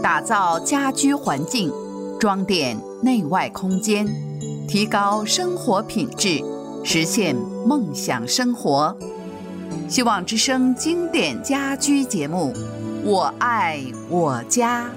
打造家居环境，装点内外空间，提高生活品质，实现梦想生活。希望之声经典家居节目，我爱我家。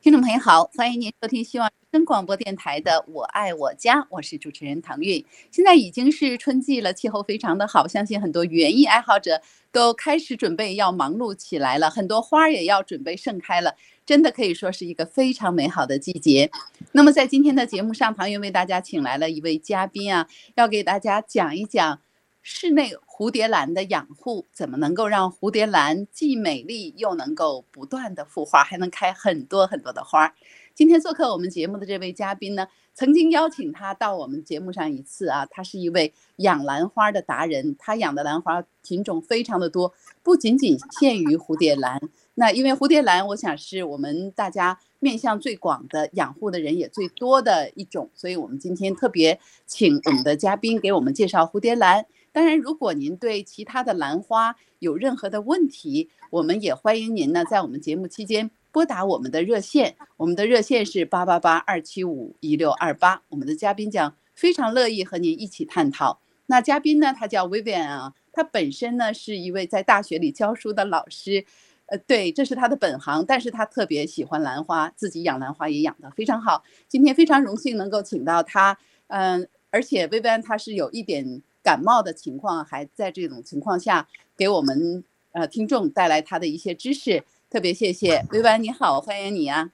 听众朋友好，欢迎您收听希望广播电台的《我爱我家》，我是主持人唐韵。现在已经是春季了，气候非常的好，相信很多园艺爱好者都开始准备要忙碌起来了，很多花儿也要准备盛开了，真的可以说是一个非常美好的季节。那么在今天的节目上，唐韵为大家请来了一位嘉宾啊，要给大家讲一讲室内。蝴蝶兰的养护怎么能够让蝴蝶兰既美丽又能够不断的复花，还能开很多很多的花儿？今天做客我们节目的这位嘉宾呢，曾经邀请他到我们节目上一次啊，他是一位养兰花的达人，他养的兰花品种非常的多，不仅仅限于蝴蝶兰。那因为蝴蝶兰，我想是我们大家面向最广的养护的人也最多的一种，所以我们今天特别请我们的嘉宾给我们介绍蝴蝶兰。当然，如果您对其他的兰花有任何的问题，我们也欢迎您呢，在我们节目期间拨打我们的热线，我们的热线是八八八二七五一六二八。我们的嘉宾将非常乐意和您一起探讨。那嘉宾呢，他叫 Vivian 啊，他本身呢是一位在大学里教书的老师，呃，对，这是他的本行，但是他特别喜欢兰花，自己养兰花也养得非常好。今天非常荣幸能够请到他，嗯，而且 Vivian 他是有一点。感冒的情况还在这种情况下，给我们呃听众带来他的一些知识，特别谢谢薇婉你好，欢迎你啊！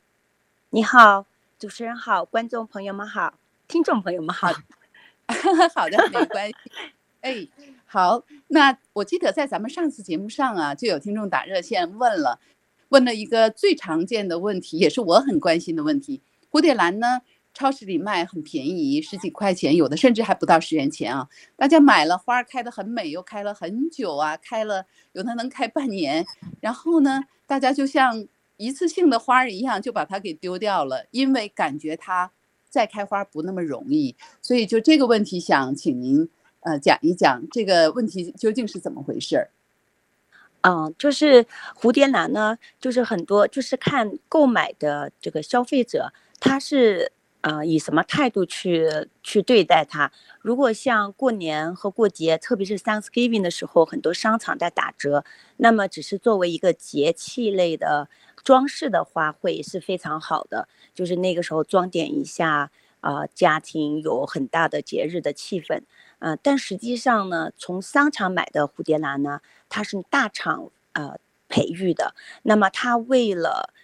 你好，主持人好，观众朋友们好，听众朋友们好，好的，没关系。哎，好，那我记得在咱们上次节目上啊，就有听众打热线问了，问了一个最常见的问题，也是我很关心的问题：蝴蝶兰呢？超市里卖很便宜，十几块钱，有的甚至还不到十元钱啊！大家买了花开的很美，又开了很久啊，开了有的能开半年，然后呢，大家就像一次性的花儿一样，就把它给丢掉了，因为感觉它再开花不那么容易，所以就这个问题想请您呃讲一讲这个问题究竟是怎么回事儿？嗯，就是蝴蝶兰呢，就是很多就是看购买的这个消费者他是。呃，以什么态度去去对待它？如果像过年和过节，特别是 Thanksgiving 的时候，很多商场在打折，那么只是作为一个节气类的装饰的花卉是非常好的，就是那个时候装点一下，啊，家庭有很大的节日的气氛，呃，但实际上呢，从商场买的蝴蝶兰呢，它是大厂呃培育的，那么它为了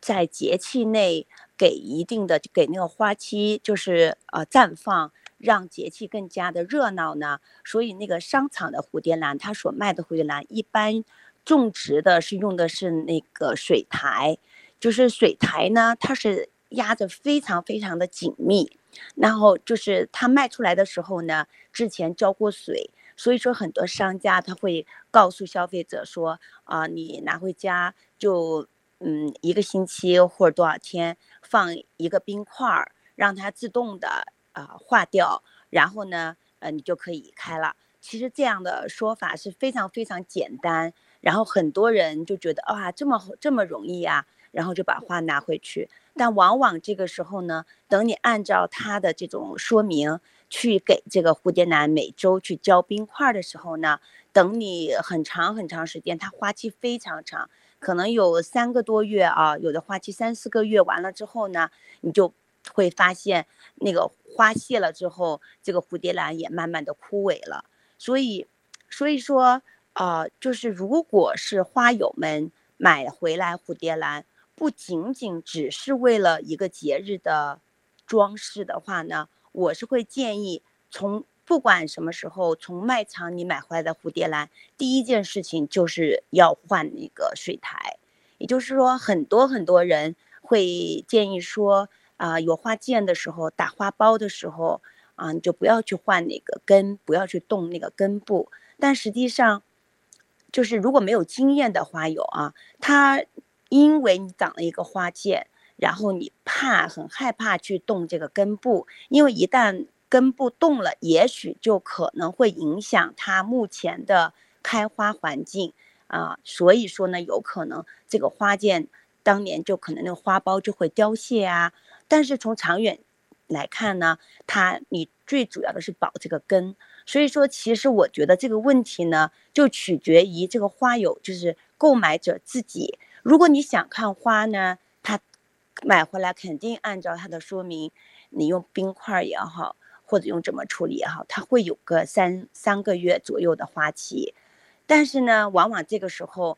在节气内。给一定的给那个花期就是呃绽放，让节气更加的热闹呢。所以那个商场的蝴蝶兰，它所卖的蝴蝶兰一般种植的是用的是那个水苔，就是水苔呢，它是压着非常非常的紧密，然后就是它卖出来的时候呢，之前浇过水，所以说很多商家他会告诉消费者说啊，你拿回家就。嗯，一个星期或者多少天放一个冰块儿，让它自动的啊化掉，然后呢，呃，你就可以开了。其实这样的说法是非常非常简单，然后很多人就觉得哇，这么这么容易呀，然后就把花拿回去。但往往这个时候呢，等你按照它的这种说明去给这个蝴蝶兰每周去浇冰块儿的时候呢，等你很长很长时间，它花期非常长。可能有三个多月啊，有的花期三四个月完了之后呢，你就会发现那个花谢了之后，这个蝴蝶兰也慢慢的枯萎了。所以，所以说啊，就是如果是花友们买回来蝴蝶兰，不仅仅只是为了一个节日的装饰的话呢，我是会建议从。不管什么时候从卖场你买回来的蝴蝶兰，第一件事情就是要换那个水苔。也就是说，很多很多人会建议说，啊，有花剑的时候打花苞的时候，啊，你就不要去换那个根，不要去动那个根部。但实际上，就是如果没有经验的花友啊，他因为你长了一个花剑，然后你怕很害怕去动这个根部，因为一旦根部动了，也许就可能会影响它目前的开花环境啊，所以说呢，有可能这个花剑当年就可能那个花苞就会凋谢啊。但是从长远来看呢，它你最主要的是保这个根。所以说，其实我觉得这个问题呢，就取决于这个花友，就是购买者自己。如果你想看花呢，他买回来肯定按照他的说明，你用冰块也好，或者用怎么处理也好，它会有个三三个月左右的花期。但是呢，往往这个时候，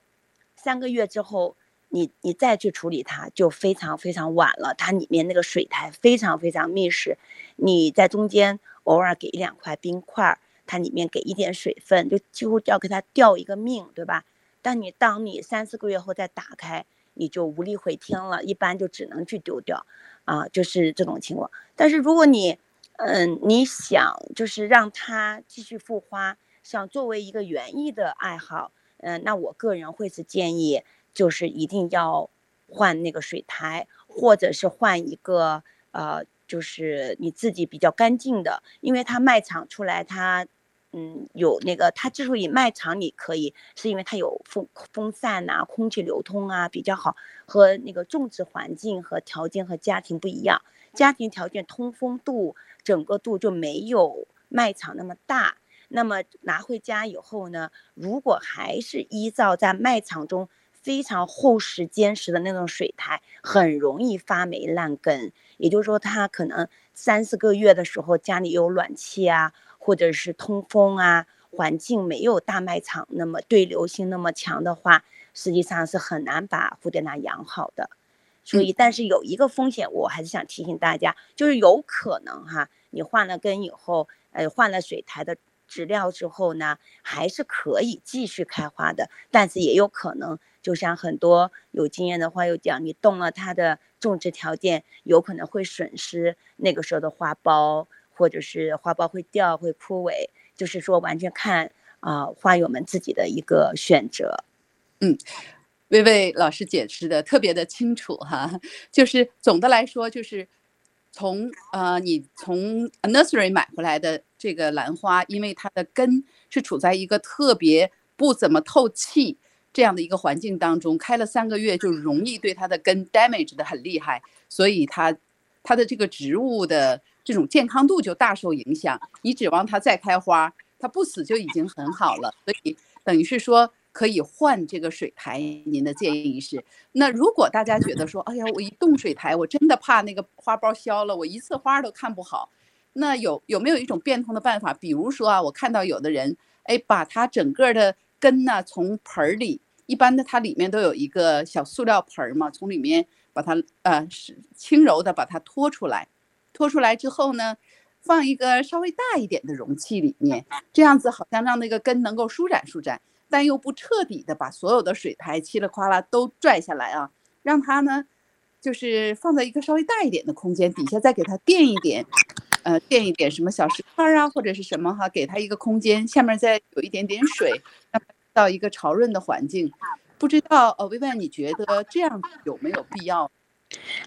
三个月之后，你你再去处理它，就非常非常晚了。它里面那个水苔非常非常密实，你在中间。偶尔给一两块冰块，它里面给一点水分，就几乎要给它掉一个命，对吧？但你当你三四个月后再打开，你就无力回天了，一般就只能去丢掉，啊，就是这种情况。但是如果你，嗯，你想就是让它继续复花，想作为一个园艺的爱好，嗯，那我个人会是建议，就是一定要换那个水苔，或者是换一个，呃。就是你自己比较干净的，因为它卖场出来，它，嗯，有那个，它之所以卖场里可以，是因为它有风风扇呐，空气流通啊比较好，和那个种植环境和条件和家庭不一样，家庭条件通风度整个度就没有卖场那么大。那么拿回家以后呢，如果还是依照在卖场中。非常厚实坚实的那种水苔，很容易发霉烂根。也就是说，它可能三四个月的时候，家里有暖气啊，或者是通风啊，环境没有大卖场那么对流性那么强的话，实际上是很难把蝴蝶兰养好的。所以，但是有一个风险，我还是想提醒大家，就是有可能哈，你换了根以后，呃，换了水苔的。植料之后呢，还是可以继续开花的，但是也有可能，就像很多有经验的花友讲，你动了它的种植条件，有可能会损失那个时候的花苞，或者是花苞会掉、会枯萎，就是说完全看啊花友们自己的一个选择。嗯，薇薇老师解释的特别的清楚哈，就是总的来说就是。从呃，你从 nursery 买回来的这个兰花，因为它的根是处在一个特别不怎么透气这样的一个环境当中，开了三个月就容易对它的根 damage 的很厉害，所以它它的这个植物的这种健康度就大受影响。你指望它再开花，它不死就已经很好了，所以等于是说。可以换这个水苔，您的建议是？那如果大家觉得说，哎呀，我一动水苔，我真的怕那个花苞消了，我一次花都看不好。那有有没有一种变通的办法？比如说啊，我看到有的人，哎，把它整个的根呢，从盆儿里，一般的它里面都有一个小塑料盆儿嘛，从里面把它呃是轻柔的把它拖出来，拖出来之后呢，放一个稍微大一点的容器里面，这样子好像让那个根能够舒展舒展。但又不彻底的把所有的水苔稀里哗啦都拽下来啊，让它呢，就是放在一个稍微大一点的空间底下，再给它垫一点，呃，垫一点什么小石块啊，或者是什么哈，给它一个空间，下面再有一点点水，让它到一个潮润的环境。不知道呃，薇薇，你觉得这样有没有必要？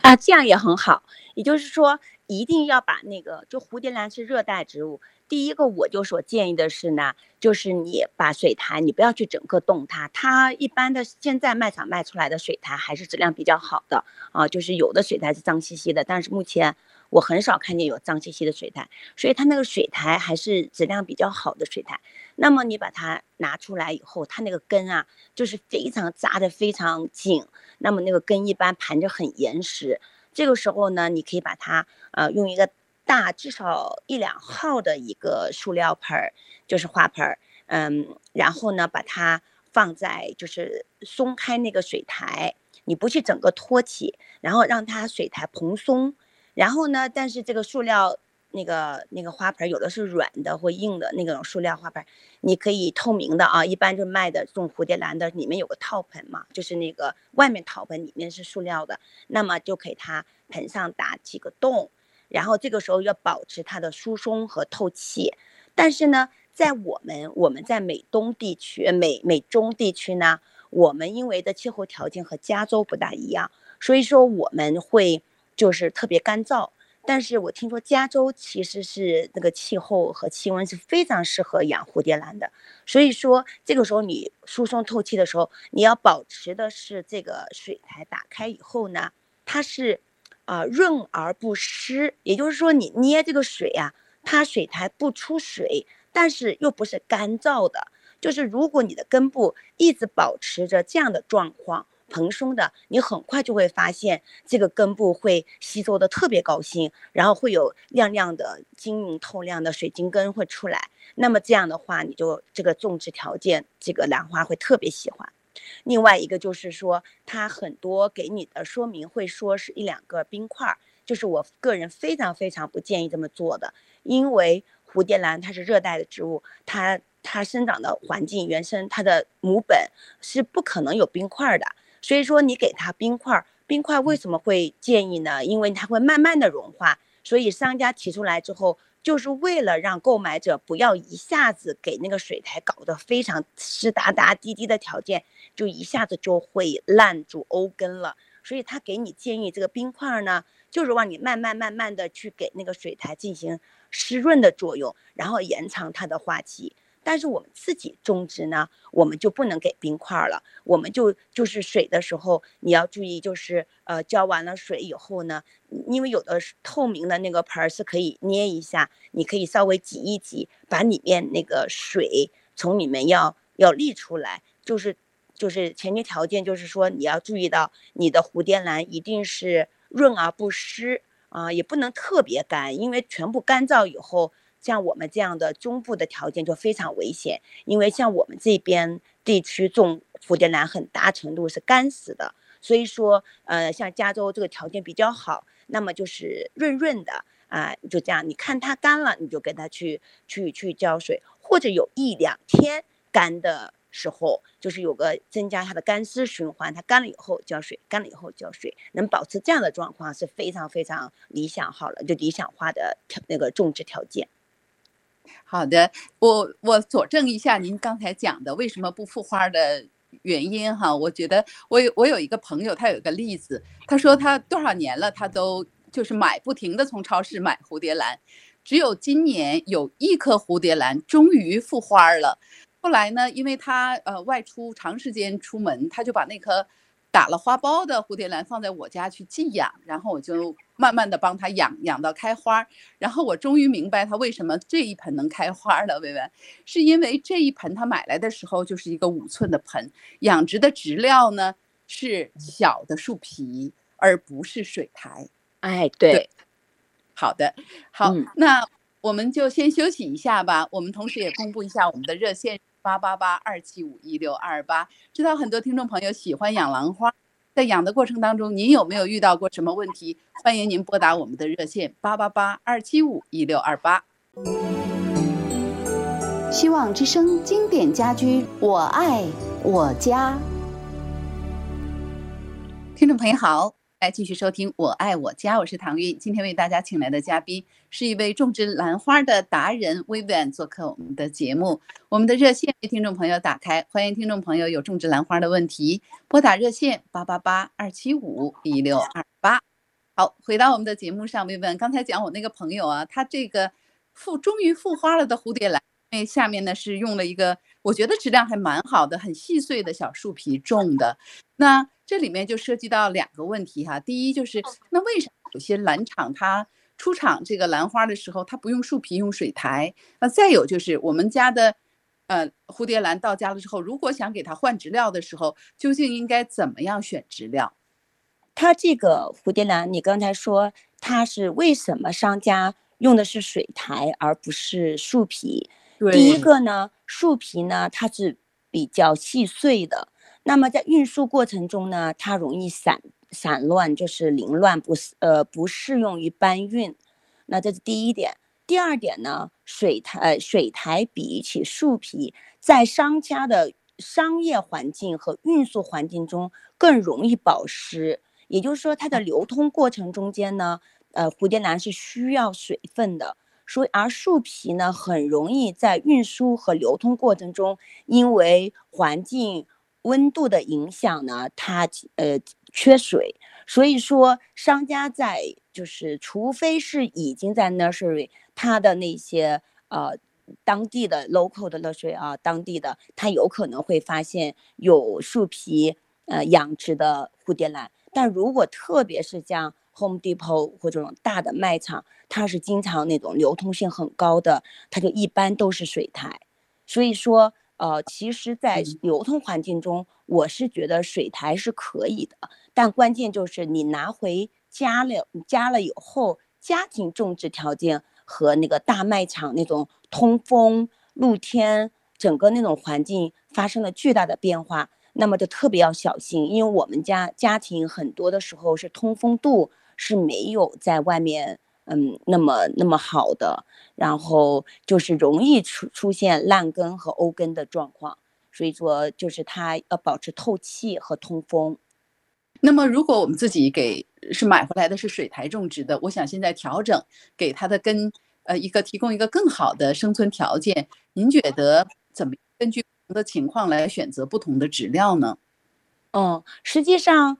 啊，这样也很好。也就是说，一定要把那个，就蝴蝶兰是热带植物。第一个，我就所建议的是呢，就是你把水苔，你不要去整个动它。它一般的现在卖场卖出来的水苔还是质量比较好的啊，就是有的水苔是脏兮兮的，但是目前我很少看见有脏兮兮的水苔，所以它那个水苔还是质量比较好的水苔。那么你把它拿出来以后，它那个根啊，就是非常扎的非常紧，那么那个根一般盘着很严实。这个时候呢，你可以把它呃用一个。大至少一两号的一个塑料盆儿，就是花盆儿，嗯，然后呢，把它放在就是松开那个水苔，你不去整个托起，然后让它水苔蓬松，然后呢，但是这个塑料那个那个花盆有的是软的或硬的那种塑料花盆，你可以透明的啊，一般就卖的这种蝴蝶兰的里面有个套盆嘛，就是那个外面套盆里面是塑料的，那么就给它盆上打几个洞。然后这个时候要保持它的疏松和透气，但是呢，在我们我们在美东地区、美美中地区呢，我们因为的气候条件和加州不大一样，所以说我们会就是特别干燥，但是我听说加州其实是那个气候和气温是非常适合养蝴蝶兰的，所以说这个时候你疏松透气的时候，你要保持的是这个水台打开以后呢，它是啊润而不湿，也就是说你捏这个水呀，它水台不出水，但是又不是干燥的，就是如果你的根部一直保持着这样的状况。蓬松的，你很快就会发现这个根部会吸收的特别高兴，然后会有亮亮的、晶莹透亮的水晶根会出来。那么这样的话，你就这个种植条件，这个兰花会特别喜欢。另外一个就是说，它很多给你的说明会说是一两个冰块，就是我个人非常非常不建议这么做的，因为蝴蝶兰它是热带的植物，它它生长的环境原生，它的母本是不可能有冰块的。所以说，你给它冰块，冰块为什么会建议呢？因为它会慢慢的融化。所以商家提出来之后，就是为了让购买者不要一下子给那个水台搞得非常湿哒哒、滴滴的条件，就一下子就会烂住欧根了。所以他给你建议这个冰块呢，就是让你慢慢慢慢的去给那个水苔进行湿润的作用，然后延长它的花期。但是我们自己种植呢，我们就不能给冰块了。我们就就是水的时候，你要注意，就是呃浇完了水以后呢，因为有的透明的那个盆儿是可以捏一下，你可以稍微挤一挤，把里面那个水从里面要要沥出来。就是就是前提条件就是说你要注意到你的蝴蝶兰一定是润而不湿啊，也不能特别干，因为全部干燥以后。像我们这样的中部的条件就非常危险，因为像我们这边地区种蝴蝶兰很大程度是干死的，所以说，呃，像加州这个条件比较好，那么就是润润的啊，就这样，你看它干了，你就给它去去去浇水，或者有一两天干的时候，就是有个增加它的干湿循环，它干了以后浇水，干了以后浇水，能保持这样的状况是非常非常理想好了，就理想化的那个种植条件。好的，我我佐证一下您刚才讲的为什么不复花的原因哈。我觉得我有我有一个朋友，他有一个例子，他说他多少年了，他都就是买不停的从超市买蝴蝶兰，只有今年有一颗蝴蝶兰终于复花了。后来呢，因为他呃外出长时间出门，他就把那颗。打了花苞的蝴蝶兰放在我家去寄养，然后我就慢慢的帮它养，养到开花。然后我终于明白它为什么这一盆能开花了，薇薇，是因为这一盆它买来的时候就是一个五寸的盆，养殖的植料呢是小的树皮，而不是水苔。哎，对，好的，好，那我们就先休息一下吧。我们同时也公布一下我们的热线。八八八二七五一六二八，知道很多听众朋友喜欢养兰花，在养的过程当中，您有没有遇到过什么问题？欢迎您拨打我们的热线八八八二七五一六二八。希望之声经典家居，我爱我家。听众朋友好。来继续收听《我爱我家》，我是唐韵。今天为大家请来的嘉宾是一位种植兰花的达人 Vivian 做客我们的节目。我们的热线为听众朋友打开，欢迎听众朋友有种植兰花的问题拨打热线八八八二七五一六二八。好，回到我们的节目上，Vivian 刚才讲我那个朋友啊，他这个复终于复花了的蝴蝶兰，那下面呢是用了一个我觉得质量还蛮好的、很细碎的小树皮种的，那。这里面就涉及到两个问题哈，第一就是那为什么有些兰场它出厂这个兰花的时候，它不用树皮用水苔？那再有就是我们家的，呃，蝴蝶兰到家了之后，如果想给它换植料的时候，究竟应该怎么样选植料？它这个蝴蝶兰，你刚才说它是为什么商家用的是水苔而不是树皮？第一个呢，树皮呢它是比较细碎的。那么在运输过程中呢，它容易散散乱，就是凌乱，不适呃不适用于搬运。那这是第一点。第二点呢，水苔水苔比起树皮，在商家的商业环境和运输环境中更容易保湿。也就是说，它的流通过程中间呢，呃，蝴蝶兰是需要水分的，所以而树皮呢，很容易在运输和流通过程中，因为环境。温度的影响呢，它呃缺水，所以说，商家在就是除非是已经在 nursery，他的那些呃当地的 local 的 nursery 啊，当地的他有可能会发现有树皮呃养殖的蝴蝶兰，但如果特别是像 Home Depot 或这种大的卖场，它是经常那种流通性很高的，它就一般都是水苔。所以说，呃，其实，在流通环境中，我是觉得水苔是可以的，但关键就是你拿回家了，你家了以后，家庭种植条件和那个大卖场那种通风、露天，整个那种环境发生了巨大的变化，那么就特别要小心，因为我们家家庭很多的时候是通风度。是没有在外面，嗯，那么那么好的，然后就是容易出出现烂根和欧根的状况，所以说就是它要保持透气和通风。那么如果我们自己给是买回来的是水苔种植的，我想现在调整给它的根，呃，一个提供一个更好的生存条件，您觉得怎么根据不同的情况来选择不同的植料呢？嗯，实际上。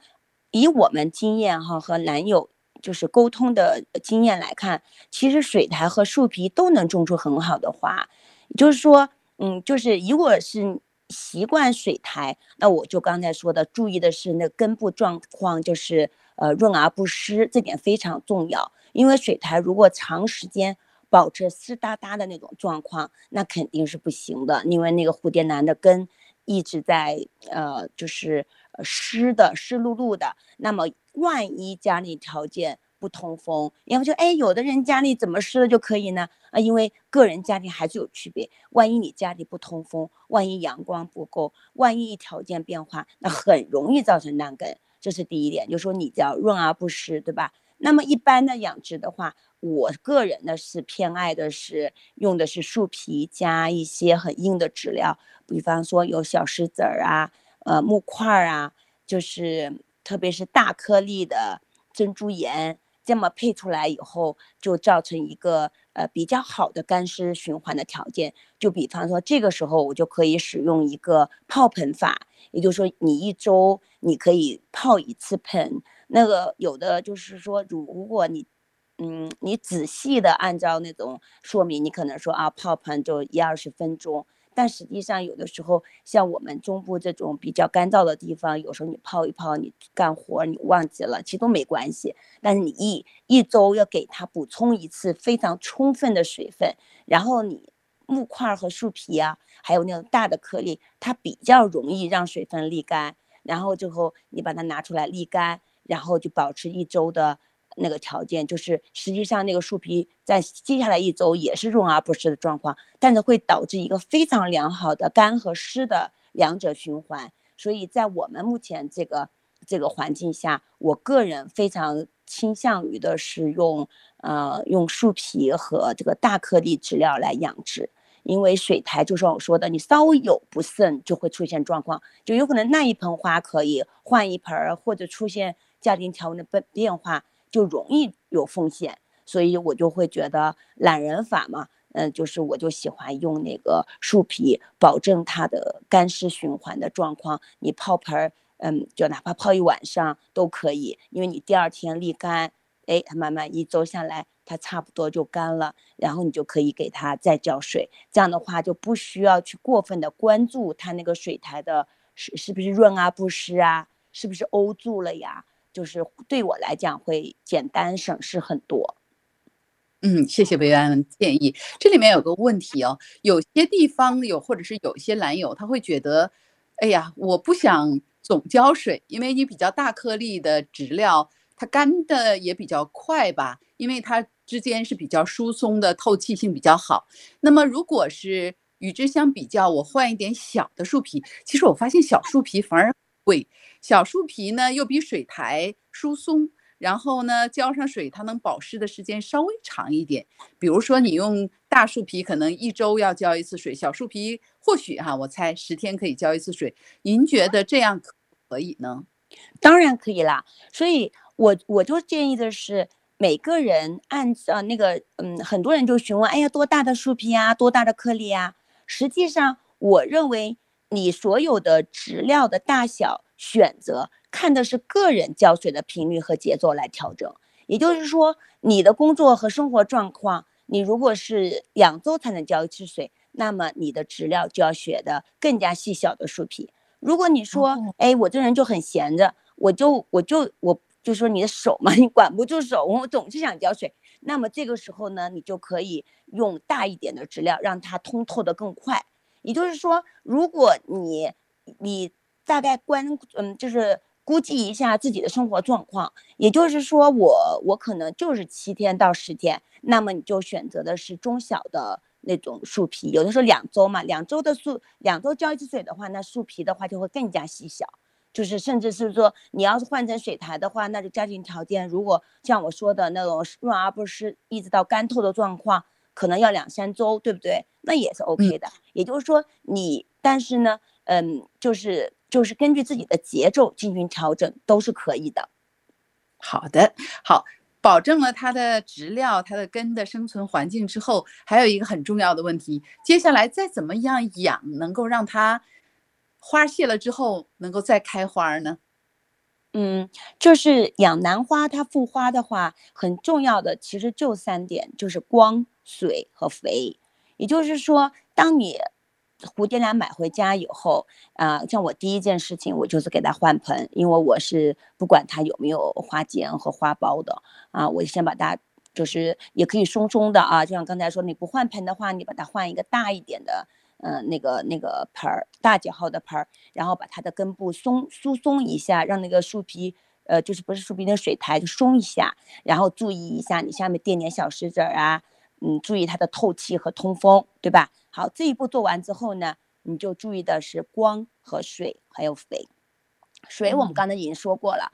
以我们经验哈和男友就是沟通的经验来看，其实水苔和树皮都能种出很好的花。就是说，嗯，就是如果是习惯水苔，那我就刚才说的，注意的是那根部状况，就是呃润而不湿，这点非常重要。因为水苔如果长时间保持湿哒哒的那种状况，那肯定是不行的，因为那个蝴蝶兰的根一直在呃就是。湿的湿漉漉的，那么万一家里条件不通风，因为就哎，有的人家里怎么湿了就可以呢？啊，因为个人家庭还是有区别。万一你家里不通风，万一阳光不够，万一条件变化，那很容易造成烂根。这是第一点，就说你叫润而不湿，对吧？那么一般的养殖的话，我个人呢是偏爱的是用的是树皮加一些很硬的植料，比方说有小石子儿啊。呃，木块儿啊，就是特别是大颗粒的珍珠岩，这么配出来以后，就造成一个呃比较好的干湿循环的条件。就比方说，这个时候我就可以使用一个泡盆法，也就是说，你一周你可以泡一次盆。那个有的就是说，如如果你，嗯，你仔细的按照那种说明，你可能说啊，泡盆就一二十分钟。但实际上，有的时候像我们中部这种比较干燥的地方，有时候你泡一泡，你干活你忘记了，其实都没关系。但是你一一周要给它补充一次非常充分的水分，然后你木块和树皮啊，还有那种大的颗粒，它比较容易让水分沥干。然后最后你把它拿出来沥干，然后就保持一周的。那个条件就是，实际上那个树皮在接下来一周也是润而不湿的状况，但是会导致一个非常良好的干和湿的两者循环。所以在我们目前这个这个环境下，我个人非常倾向于的是用呃用树皮和这个大颗粒植料来养殖，因为水苔就像我说的，你稍微有不慎就会出现状况，就有可能那一盆花可以换一盆儿，或者出现家庭条件的变变化。就容易有风险，所以我就会觉得懒人法嘛，嗯，就是我就喜欢用那个树皮，保证它的干湿循环的状况。你泡盆儿，嗯，就哪怕泡一晚上都可以，因为你第二天沥干，哎，它慢慢一周下来，它差不多就干了，然后你就可以给它再浇水。这样的话就不需要去过分的关注它那个水苔的是是不是润啊不湿啊，是不是欧住了呀？就是对我来讲会简单省事很多。嗯，谢谢薇安建议。这里面有个问题哦，有些地方有，或者是有些蓝友他会觉得，哎呀，我不想总浇水，因为你比较大颗粒的植料，它干的也比较快吧，因为它之间是比较疏松的，透气性比较好。那么如果是与之相比较，我换一点小的树皮，其实我发现小树皮反而贵。小树皮呢，又比水苔疏松，然后呢，浇上水，它能保湿的时间稍微长一点。比如说，你用大树皮，可能一周要浇一次水；小树皮或许哈，我猜十天可以浇一次水。您觉得这样可以呢？当然可以啦。所以，我我就建议的是，每个人按照那个，嗯，很多人就询问，哎呀，多大的树皮啊，多大的颗粒啊？实际上，我认为你所有的植料的大小。选择看的是个人浇水的频率和节奏来调整。也就是说，你的工作和生活状况，你如果是两周才能浇一次水，那么你的植料就要选的更加细小的树皮。如果你说，哎，我这人就很闲着，我就我就我就说你的手嘛，你管不住手，我总是想浇水。那么这个时候呢，你就可以用大一点的植料，让它通透的更快。也就是说，如果你你大概关嗯，就是估计一下自己的生活状况，也就是说，我我可能就是七天到十天，那么你就选择的是中小的那种树皮。有的时候两周嘛，两周的树两周浇一次水的话，那树皮的话就会更加细小。就是甚至是说，你要是换成水苔的话，那就家庭条件如果像我说的那种润而不湿，一直到干透的状况，可能要两三周，对不对？那也是 OK 的。也就是说，你但是呢，嗯，就是就是根据自己的节奏进行调整都是可以的。好的，好，保证了它的植料、它的根的生存环境之后，还有一个很重要的问题，接下来再怎么样养，能够让它。花谢了之后能够再开花呢？嗯，就是养兰花，它复花的话，很重要的其实就三点，就是光、水和肥。也就是说，当你蝴蝶兰买回家以后，啊，像我第一件事情，我就是给它换盆，因为我是不管它有没有花尖和花苞的啊，我先把它就是也可以松松的啊，就像刚才说，你不换盆的话，你把它换一个大一点的。嗯，那个那个盆儿，大几号的盆儿，然后把它的根部松疏松一下，让那个树皮，呃，就是不是树皮那水苔就松一下，然后注意一下你下面垫点小石子儿啊，嗯，注意它的透气和通风，对吧？好，这一步做完之后呢，你就注意的是光和水还有肥。水我们刚才已经说过了，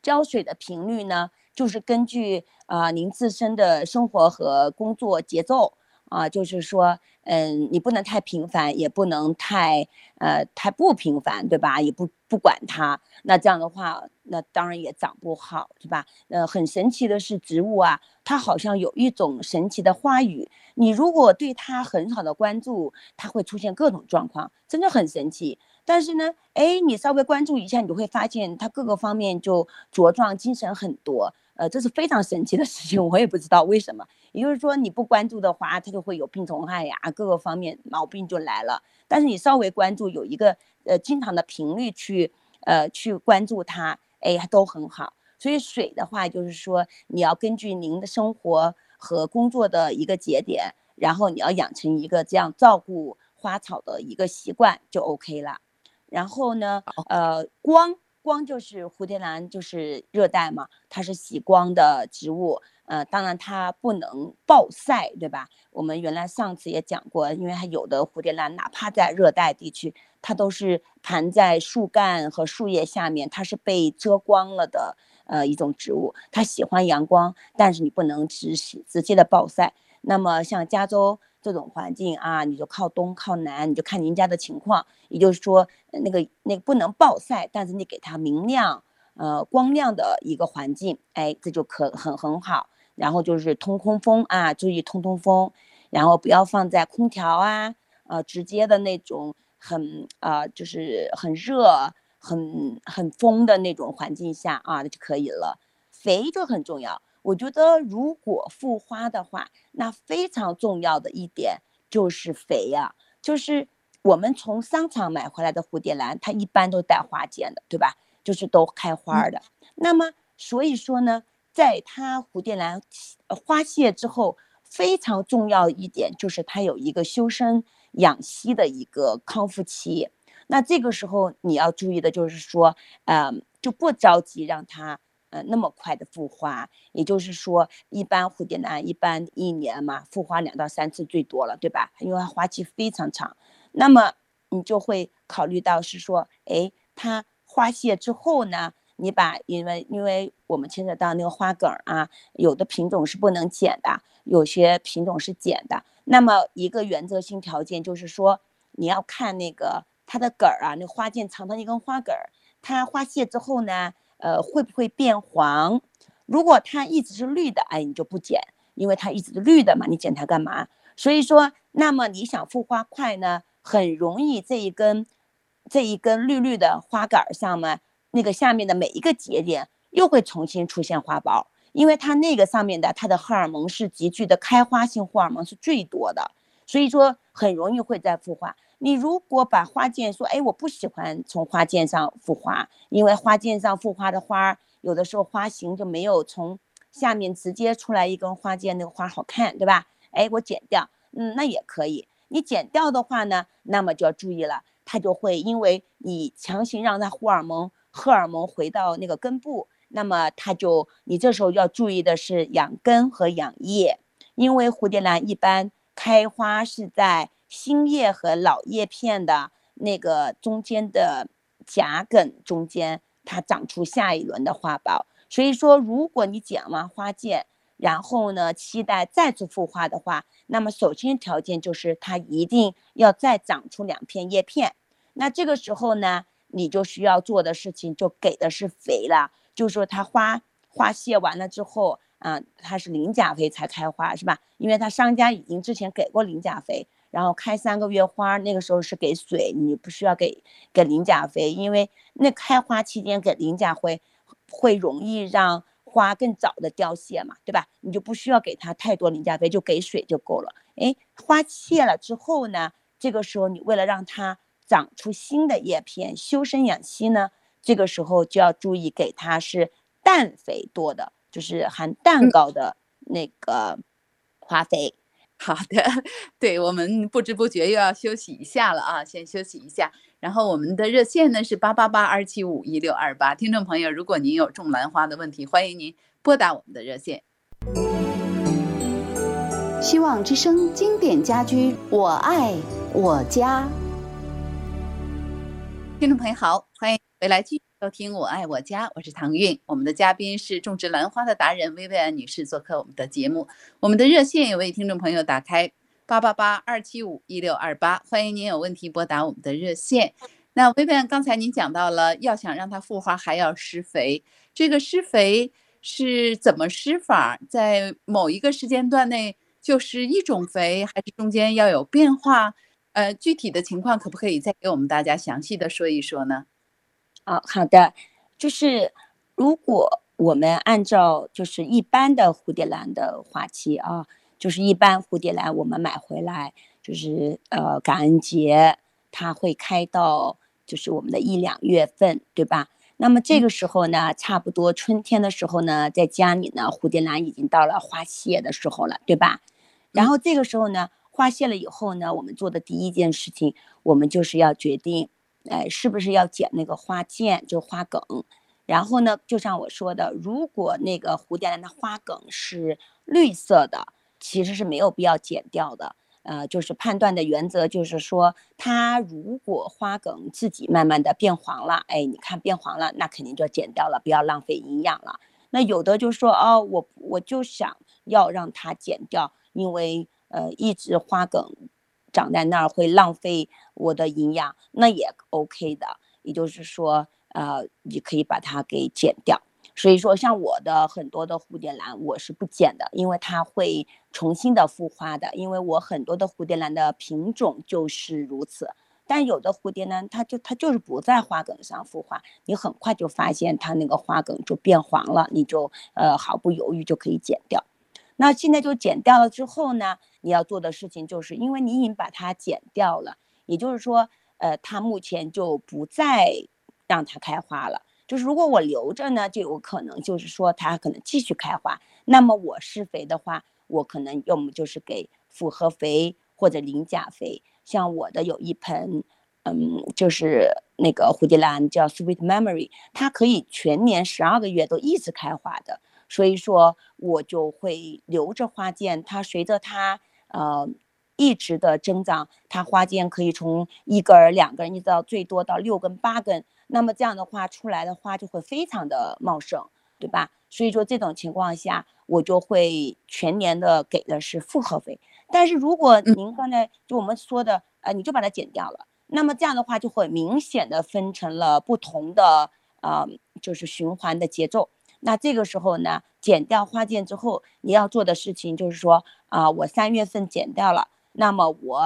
浇水的频率呢，就是根据啊您自身的生活和工作节奏。啊，就是说，嗯，你不能太频繁，也不能太，呃，太不频繁，对吧？也不不管它，那这样的话，那当然也长不好，对吧？呃，很神奇的是，植物啊，它好像有一种神奇的花语，你如果对它很好的关注，它会出现各种状况，真的很神奇。但是呢，哎，你稍微关注一下，你就会发现它各个方面就茁壮，精神很多。呃，这是非常神奇的事情，我也不知道为什么。也就是说，你不关注的话，它就会有病虫害呀，各个方面毛病就来了。但是你稍微关注，有一个呃经常的频率去呃去关注它，哎，都很好。所以水的话，就是说你要根据您的生活和工作的一个节点，然后你要养成一个这样照顾花草的一个习惯就 OK 了。然后呢，呃，光。光就是蝴蝶兰，就是热带嘛，它是喜光的植物，呃，当然它不能暴晒，对吧？我们原来上次也讲过，因为它有的蝴蝶兰，哪怕在热带地区，它都是盘在树干和树叶下面，它是被遮光了的，呃，一种植物，它喜欢阳光，但是你不能直直接的暴晒。那么像加州。这种环境啊，你就靠东靠南，你就看您家的情况。也就是说，那个那个不能暴晒，但是你给它明亮、呃光亮的一个环境，哎，这就可很很好。然后就是通通风啊，注意通通风，然后不要放在空调啊，呃直接的那种很啊就是很热、很很风的那种环境下啊，那就可以了。肥就很重要。我觉得，如果复花的话，那非常重要的一点就是肥呀，就是我们从商场买回来的蝴蝶兰，它一般都带花尖的，对吧？就是都开花的。那么，所以说呢，在它蝴蝶兰花谢之后，非常重要一点就是它有一个修身养息的一个康复期。那这个时候你要注意的就是说，嗯，就不着急让它。呃，那么快的复花，也就是说，一般蝴蝶兰一般一年嘛，复花两到三次最多了，对吧？因为它花期非常长，那么你就会考虑到是说，哎，它花谢之后呢，你把因为因为我们牵扯到那个花梗啊，有的品种是不能剪的，有些品种是剪的。那么一个原则性条件就是说，你要看那个它的梗儿啊，那花茎长的一根花梗儿，它花谢之后呢。呃，会不会变黄？如果它一直是绿的，哎，你就不剪，因为它一直是绿的嘛，你剪它干嘛？所以说，那么你想复花快呢，很容易这一根，这一根绿绿的花杆上面那个下面的每一个节点又会重新出现花苞，因为它那个上面的它的荷尔蒙是急剧的开花性荷尔蒙是最多的，所以说很容易会再复花。你如果把花剑说，哎，我不喜欢从花剑上复花，因为花剑上复花的花有的时候花型就没有从下面直接出来一根花剑那个花好看，对吧？哎，我剪掉，嗯，那也可以。你剪掉的话呢，那么就要注意了，它就会因为你强行让它荷尔蒙荷尔蒙回到那个根部，那么它就你这时候要注意的是养根和养叶，因为蝴蝶兰一般开花是在。新叶和老叶片的那个中间的夹梗中间，它长出下一轮的花苞。所以说，如果你剪完花剑，然后呢，期待再次复花的话，那么首先条件就是它一定要再长出两片叶片。那这个时候呢，你就需要做的事情就给的是肥了，就是说它花花谢完了之后，啊，它是磷钾肥才开花，是吧？因为它商家已经之前给过磷钾肥。然后开三个月花，那个时候是给水，你不需要给给磷钾肥，因为那开花期间给磷钾会会容易让花更早的凋谢嘛，对吧？你就不需要给它太多磷钾肥，就给水就够了。哎，花谢了之后呢，这个时候你为了让它长出新的叶片，修身养息呢，这个时候就要注意给它是氮肥多的，就是含氮高的那个花肥。好的，对我们不知不觉又要休息一下了啊，先休息一下。然后我们的热线呢是八八八二七五一六二八，听众朋友，如果您有种兰花的问题，欢迎您拨打我们的热线。希望之声经典家居，我爱我家。听众朋友好，欢迎回来继续收听《我爱我家》，我是唐韵。我们的嘉宾是种植兰花的达人薇薇安女士做客我们的节目。我们的热线有位听众朋友打开八八八二七五一六二八，欢迎您有问题拨打我们的热线。那薇薇安，刚才您讲到了，要想让它复花，还要施肥。这个施肥是怎么施法？在某一个时间段内就是一种肥，还是中间要有变化？呃，具体的情况可不可以再给我们大家详细的说一说呢？啊，好的，就是如果我们按照就是一般的蝴蝶兰的花期啊，就是一般蝴蝶兰我们买回来就是呃感恩节它会开到就是我们的一两月份，对吧？那么这个时候呢，差不多春天的时候呢，在家里呢，蝴蝶兰已经到了花谢的时候了，对吧？然后这个时候呢。花谢了以后呢，我们做的第一件事情，我们就是要决定，哎，是不是要剪那个花剑，就花梗。然后呢，就像我说的，如果那个蝴蝶兰的花梗是绿色的，其实是没有必要剪掉的。呃，就是判断的原则就是说，它如果花梗自己慢慢的变黄了，哎，你看变黄了，那肯定就剪掉了，不要浪费营养了。那有的就说，哦，我我就想要让它剪掉，因为。呃，一直花梗长在那儿会浪费我的营养，那也 OK 的。也就是说，呃，你可以把它给剪掉。所以说，像我的很多的蝴蝶兰，我是不剪的，因为它会重新的复花的。因为我很多的蝴蝶兰的品种就是如此。但有的蝴蝶兰，它就它就是不在花梗上复花，你很快就发现它那个花梗就变黄了，你就呃毫不犹豫就可以剪掉。那现在就剪掉了之后呢？你要做的事情就是，因为你已经把它剪掉了，也就是说，呃，它目前就不再让它开花了。就是如果我留着呢，就有可能就是说它可能继续开花。那么我施肥的话，我可能要么就是给复合肥或者磷钾肥。像我的有一盆，嗯，就是那个蝴蝶兰叫 Sweet Memory，它可以全年十二个月都一直开花的。所以说，我就会留着花剑，它随着它呃一直的增长，它花剑可以从一根儿、两根，一直到最多到六根、八根。那么这样的话，出来的花就会非常的茂盛，对吧？所以说这种情况下，我就会全年的给的是复合肥。但是如果您刚才就我们说的，呃，你就把它剪掉了，那么这样的话就会明显的分成了不同的呃，就是循环的节奏。那这个时候呢，剪掉花剑之后，你要做的事情就是说啊，我三月份剪掉了，那么我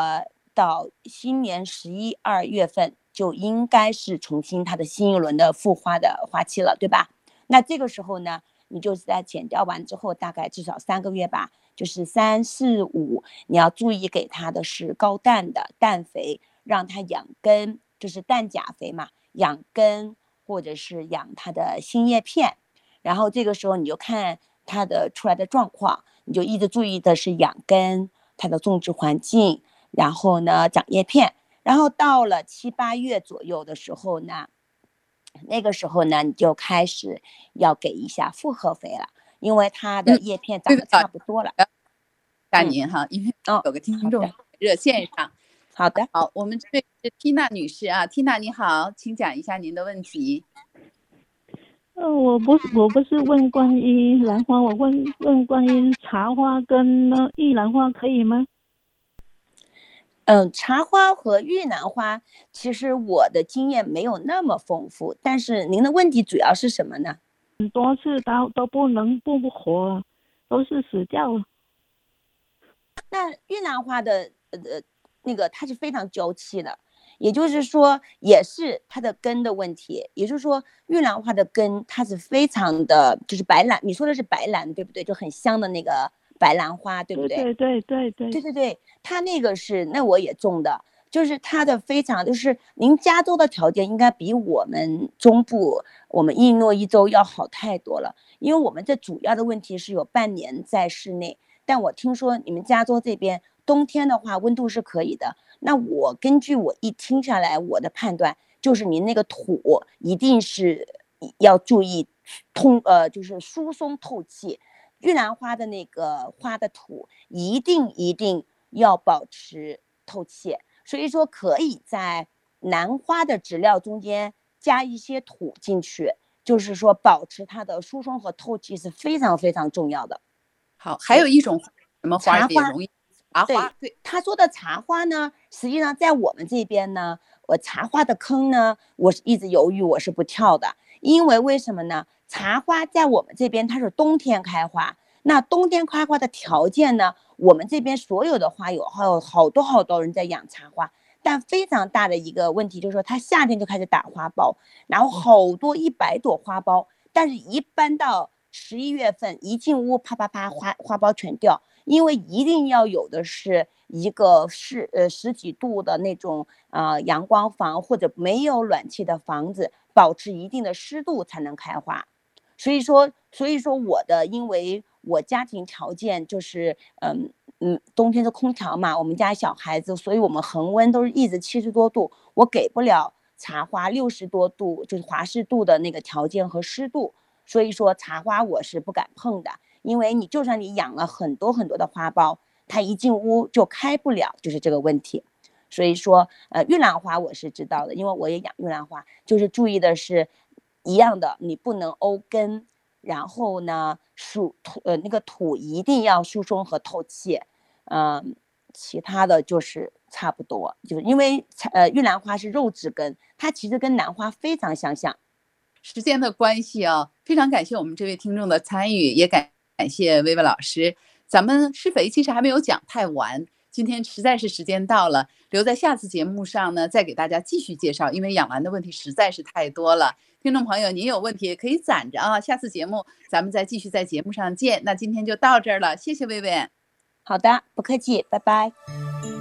到新年十一二月份就应该是重新它的新一轮的复花的花期了，对吧？那这个时候呢，你就是在剪掉完之后，大概至少三个月吧，就是三四五，你要注意给它的是高氮的氮肥，让它养根，就是氮钾肥嘛，养根或者是养它的新叶片。然后这个时候你就看它的出来的状况，你就一直注意的是养根，它的种植环境，然后呢长叶片。然后到了七八月左右的时候呢，那个时候呢，你就开始要给一下复合肥了，因为它的叶片长得差不多了。感您哈，因为有个听众热线上。好的，好，我们这是缇娜女士啊，缇娜你好，请讲一下您的问题。呃，我不是，我不是问关于兰花，我问问关于茶花跟那玉兰花可以吗？嗯，茶花和玉兰花，其实我的经验没有那么丰富。但是您的问题主要是什么呢？很多次都都不能不活，都是死掉了。那玉兰花的呃那个它是非常娇气的，也就是说也是它的根的问题。也就是说玉兰花的根它是非常的，就是白兰，你说的是白兰对不对？就很香的那个。白兰花对不对？对对对对对对对，它那个是那我也种的，就是它的非常就是您加州的条件应该比我们中部我们伊诺伊州要好太多了，因为我们这主要的问题是有半年在室内，但我听说你们加州这边冬天的话温度是可以的，那我根据我一听下来我的判断就是您那个土一定是要注意通呃就是疏松透气。玉兰花的那个花的土一定一定要保持透气，所以说可以在兰花的植料中间加一些土进去，就是说保持它的疏松和透气是非常非常重要的。好，还有一种什么花茶花？茶花。对，他说的茶花呢，实际上在我们这边呢，我茶花的坑呢，我是一直犹豫，我是不跳的，因为为什么呢？茶花在我们这边它是冬天开花，那冬天开花的条件呢？我们这边所有的花友还有好多好多人在养茶花，但非常大的一个问题就是说，它夏天就开始打花苞，然后好多一百朵花苞，但是一般到十一月份一进屋，啪啪啪花花苞全掉，因为一定要有的是一个是呃十几度的那种呃阳光房或者没有暖气的房子，保持一定的湿度才能开花。所以说，所以说我的，因为我家庭条件就是，嗯嗯，冬天是空调嘛，我们家小孩子，所以我们恒温都是一直七十多度，我给不了茶花六十多度，就是华氏度的那个条件和湿度，所以说茶花我是不敢碰的，因为你就算你养了很多很多的花苞，它一进屋就开不了，就是这个问题。所以说，呃，玉兰花我是知道的，因为我也养玉兰花，就是注意的是。一样的，你不能欧根，然后呢，疏土呃那个土一定要疏松和透气，嗯，其他的就是差不多，就是因为呃玉兰花是肉质根，它其实跟兰花非常相像。时间的关系啊，非常感谢我们这位听众的参与，也感感谢薇薇老师。咱们施肥其实还没有讲太完，今天实在是时间到了，留在下次节目上呢，再给大家继续介绍，因为养兰的问题实在是太多了。听众朋友，您有问题可以攒着啊，下次节目咱们再继续在节目上见。那今天就到这儿了，谢谢薇薇。好的，不客气，拜拜。